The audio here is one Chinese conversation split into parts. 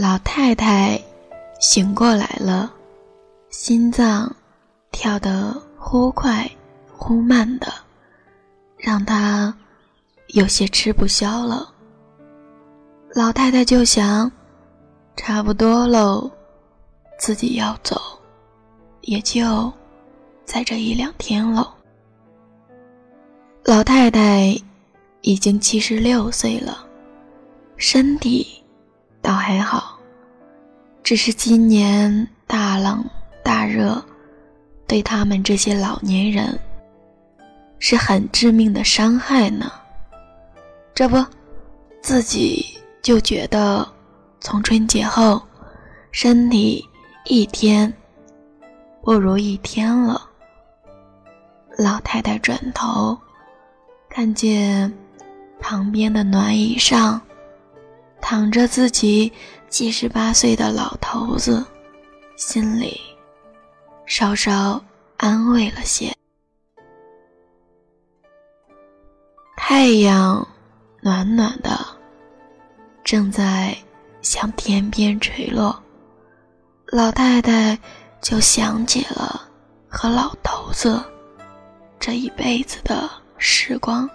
老太太醒过来了，心脏跳得忽快忽慢的，让她有些吃不消了。老太太就想，差不多喽，自己要走，也就在这一两天喽。老太太已经七十六岁了，身体。倒还好，只是今年大冷大热，对他们这些老年人是很致命的伤害呢。这不，自己就觉得从春节后，身体一天不如一天了。老太太转头，看见旁边的暖椅上。躺着自己七十八岁的老头子，心里稍稍安慰了些。太阳暖暖的，正在向天边垂落，老太太就想起了和老头子这一辈子的时光。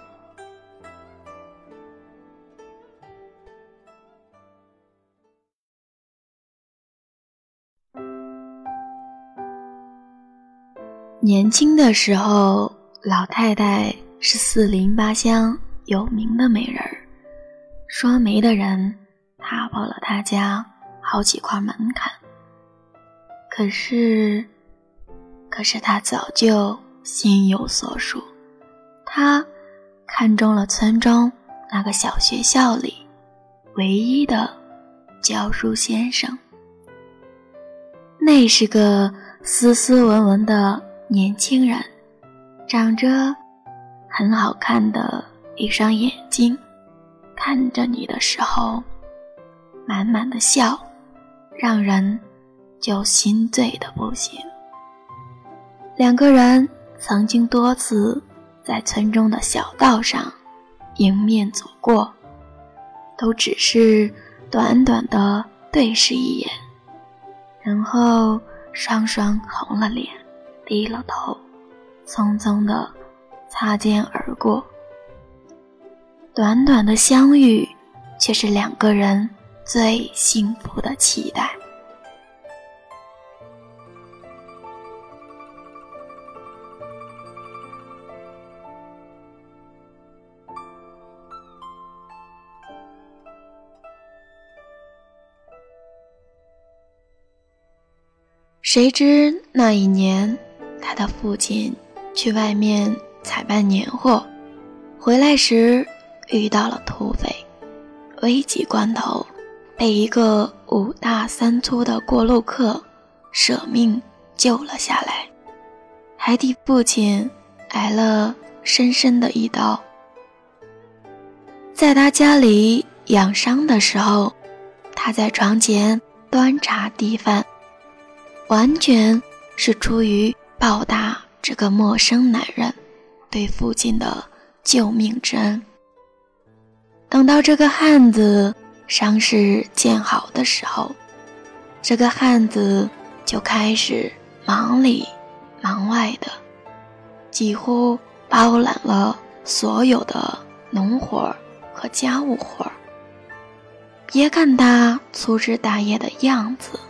年轻的时候，老太太是四邻八乡有名的美人儿，说媒的人踏破了她家好几块门槛。可是，可是她早就心有所属，她看中了村中那个小学校里唯一的教书先生，那是个斯斯文文的。年轻人，长着很好看的一双眼睛，看着你的时候，满满的笑，让人就心醉的不行。两个人曾经多次在村中的小道上迎面走过，都只是短短的对视一眼，然后双双红了脸。低了头，匆匆的擦肩而过。短短的相遇，却是两个人最幸福的期待。谁知那一年。他父亲去外面采办年货，回来时遇到了土匪，危急关头被一个五大三粗的过路客舍命救了下来，还替父亲挨了深深的一刀。在他家里养伤的时候，他在床前端茶递饭，完全是出于。报答这个陌生男人对父亲的救命之恩。等到这个汉子伤势见好的时候，这个汉子就开始忙里忙外的，几乎包揽了所有的农活和家务活别看他粗枝大叶的样子，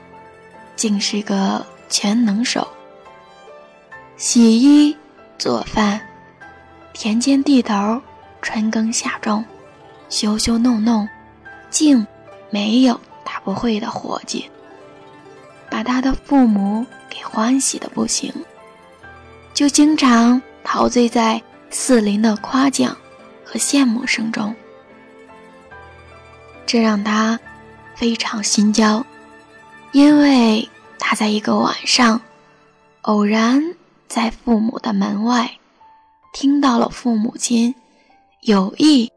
竟是个全能手。洗衣、做饭、田间地头、春耕夏种、修修弄弄，竟没有他不会的活计，把他的父母给欢喜的不行，就经常陶醉在四邻的夸奖和羡慕声中，这让他非常心焦，因为他在一个晚上偶然。在父母的门外，听到了父母亲有意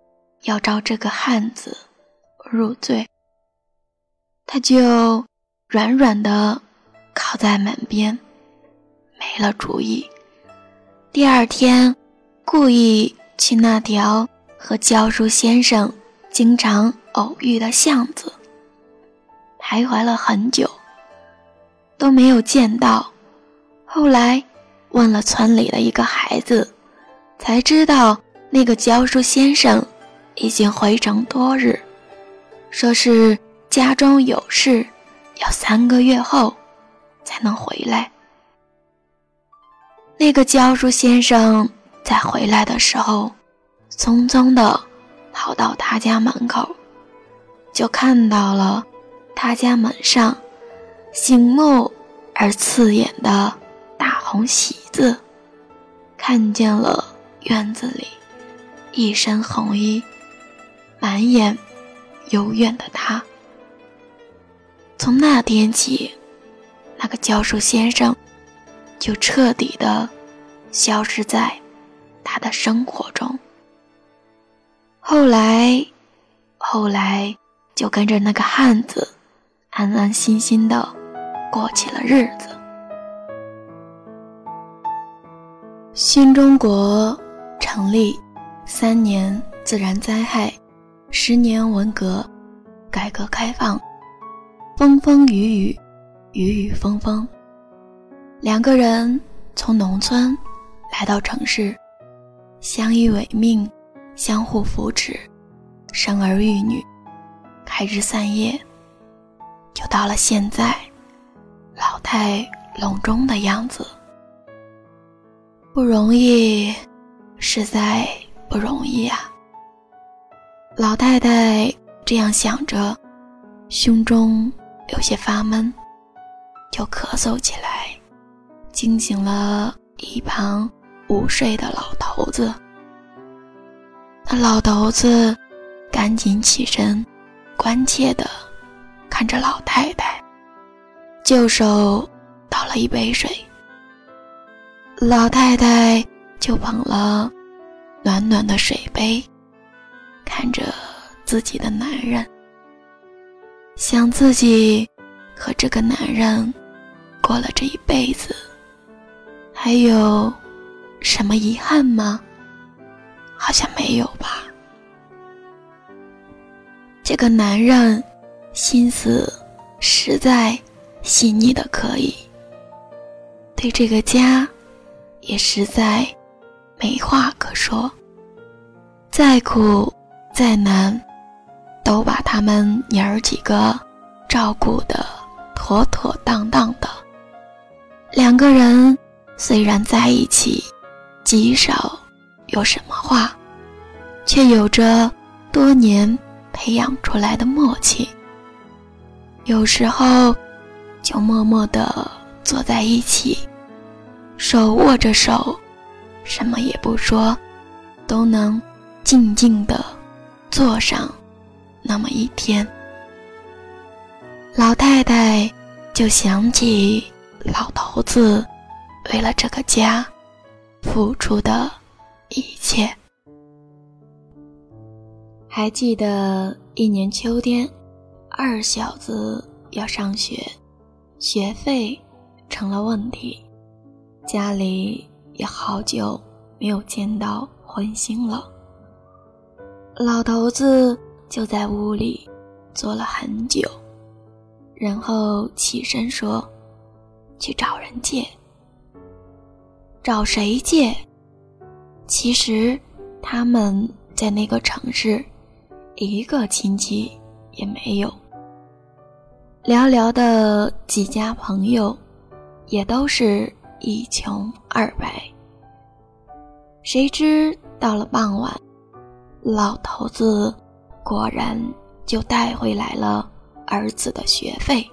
要招这个汉子入罪，他就软软的靠在门边，没了主意。第二天，故意去那条和教书先生经常偶遇的巷子，徘徊了很久，都没有见到。后来问了村里的一个孩子，才知道那个教书先生已经回城多日，说是家中有事，要三个月后才能回来。那个教书先生在回来的时候，匆匆地跑到他家门口，就看到了他家门上醒目而刺眼的大红喜字，看见了院子里一身红衣、满眼幽怨的他。从那天起，那个教书先生。就彻底的消失在他的生活中。后来，后来就跟着那个汉子，安安心心的过起了日子。新中国成立三年自然灾害，十年文革，改革开放，风风雨雨，雨雨风风。两个人从农村来到城市，相依为命，相互扶持，生儿育女，开枝散叶，就到了现在老态龙钟的样子。不容易，实在不容易啊！老太太这样想着，胸中有些发闷，就咳嗽起来。惊醒了一旁午睡的老头子。那老头子赶紧起身，关切地看着老太太，就手倒了一杯水。老太太就捧了暖暖的水杯，看着自己的男人，想自己和这个男人过了这一辈子。还有什么遗憾吗？好像没有吧。这个男人心思实在细腻的可以，对这个家也实在没话可说。再苦再难，都把他们娘儿几个照顾的妥妥当当的。两个人。虽然在一起极少有什么话，却有着多年培养出来的默契。有时候就默默地坐在一起，手握着手，什么也不说，都能静静的坐上那么一天。老太太就想起老头子。为了这个家，付出的一切。还记得一年秋天，二小子要上学，学费成了问题，家里也好久没有见到荤腥了。老头子就在屋里坐了很久，然后起身说：“去找人借。”找谁借？其实他们在那个城市，一个亲戚也没有。寥寥的几家朋友，也都是一穷二白。谁知到了傍晚，老头子果然就带回来了儿子的学费，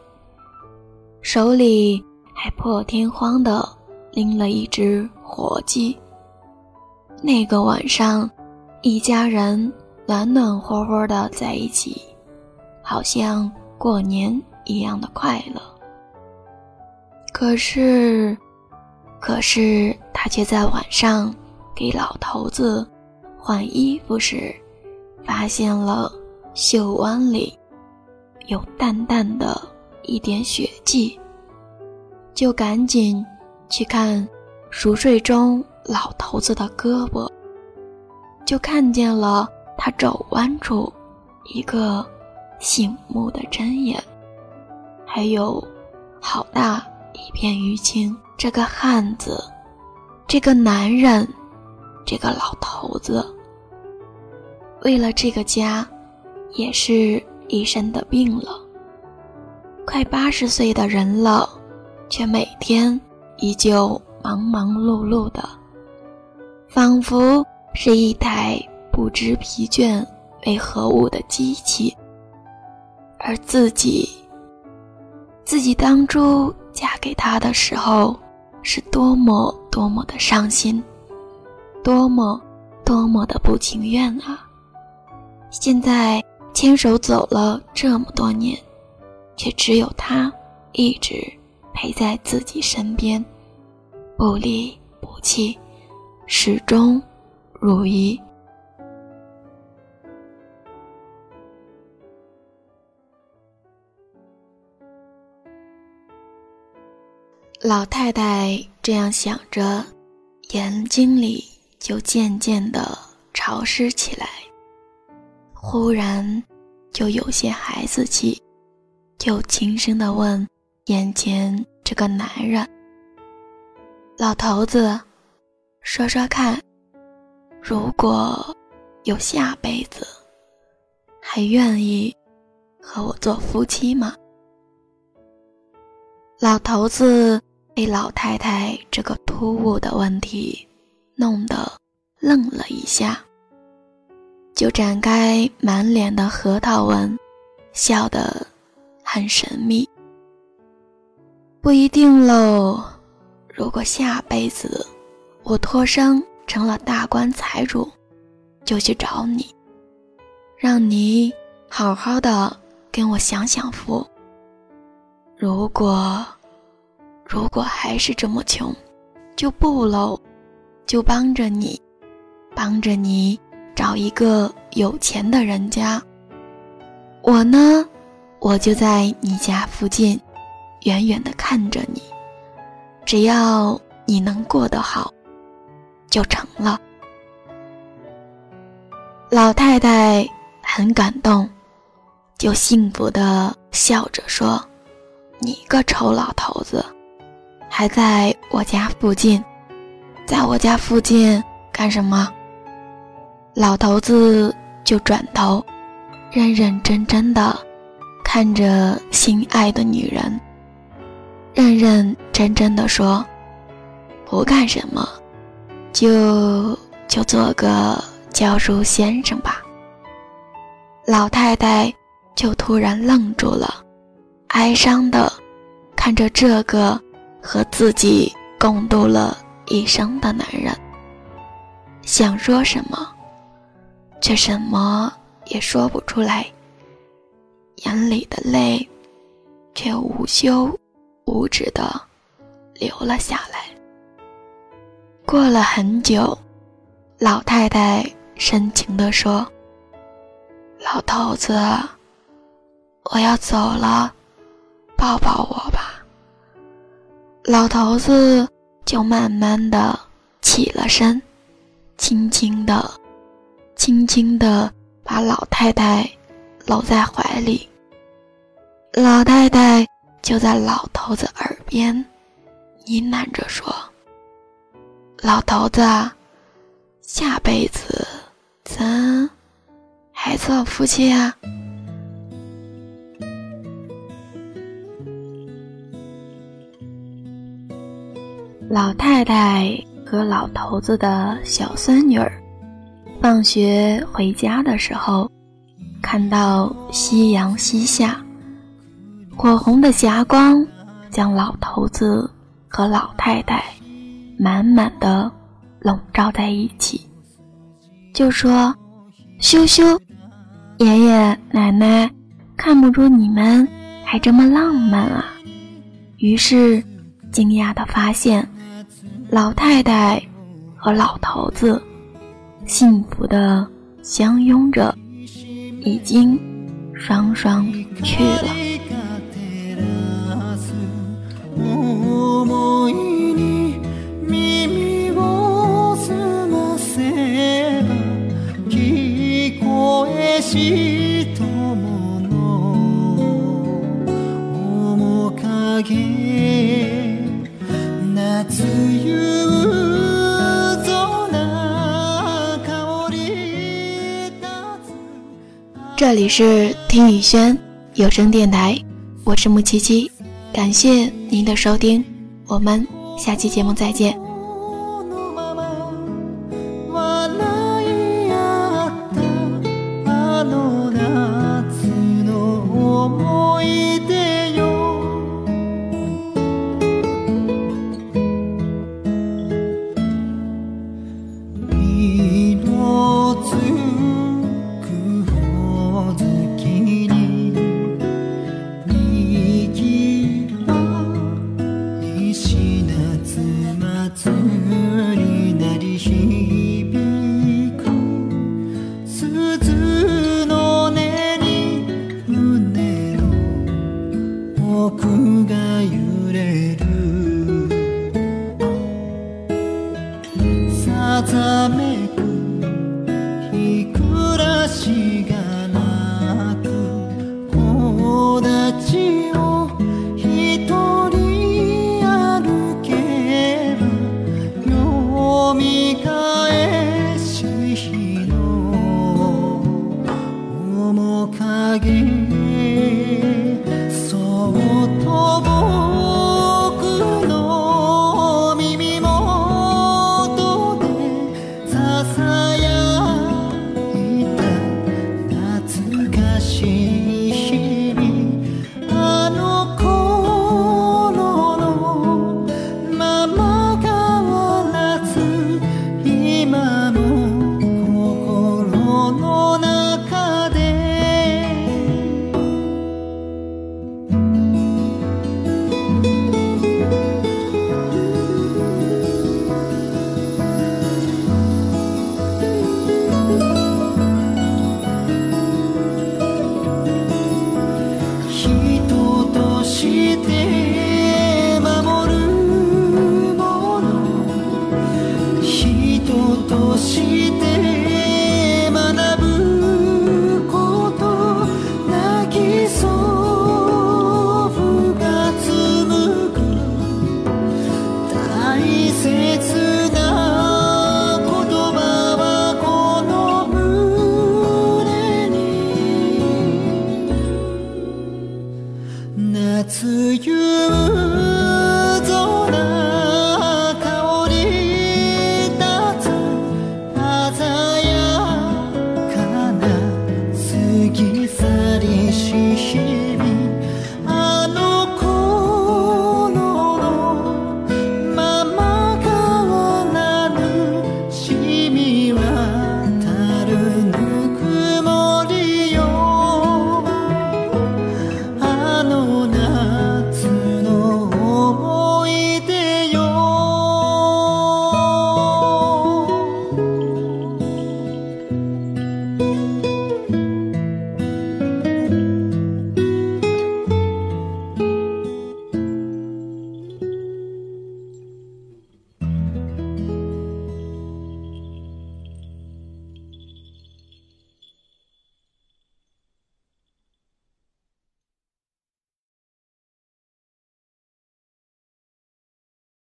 手里还破天荒的。拎了一只活鸡。那个晚上，一家人暖暖和和的在一起，好像过年一样的快乐。可是，可是他却在晚上给老头子换衣服时，发现了袖弯里有淡淡的一点血迹，就赶紧。去看熟睡中老头子的胳膊，就看见了他肘弯处一个醒目的针眼。还有好大一片淤青。这个汉子，这个男人，这个老头子，为了这个家，也是一身的病了。快八十岁的人了，却每天依旧忙忙碌碌的，仿佛是一台不知疲倦为何物的机器。而自己，自己当初给他的时候。是多么多么的伤心，多么多么的不情愿啊！现在牵手走了这么多年，却只有他一直陪在自己身边，不离不弃，始终如一。老太太这样想着，眼睛里就渐渐的潮湿起来。忽然，就有些孩子气，就轻声的问眼前这个男人：“老头子，说说看，如果有下辈子，还愿意和我做夫妻吗？”老头子。被老太太这个突兀的问题弄得愣了一下，就展开满脸的核桃纹，笑得很神秘。不一定喽，如果下辈子我托生成了大官财主，就去找你，让你好好的跟我享享福。如果……如果还是这么穷，就不喽，就帮着你，帮着你找一个有钱的人家。我呢，我就在你家附近，远远的看着你，只要你能过得好，就成了。老太太很感动，就幸福的笑着说：“你个丑老头子！”还在我家附近，在我家附近干什么？老头子就转头，认认真真的看着心爱的女人，认认真真的说：“不干什么，就就做个教书先生吧。”老太太就突然愣住了，哀伤的看着这个。和自己共度了一生的男人，想说什么，却什么也说不出来，眼里的泪却无休无止的流了下来。过了很久，老太太深情地说：“老头子，我要走了，抱抱我吧。”老头子就慢慢的起了身，轻轻的、轻轻的把老太太搂在怀里。老太太就在老头子耳边呢喃着说：“老头子，下辈子咱还做夫妻啊？”老太太和老头子的小孙女儿放学回家的时候，看到夕阳西下，火红的霞光将老头子和老太太满满的笼罩在一起，就说：“羞羞，爷爷奶奶看不出你们还这么浪漫啊！”于是惊讶地发现。老太太和老头子幸福的相拥着，已经双双去了。你是听雨轩有声电台，我是木七七，感谢您的收听，我们下期节目再见。again.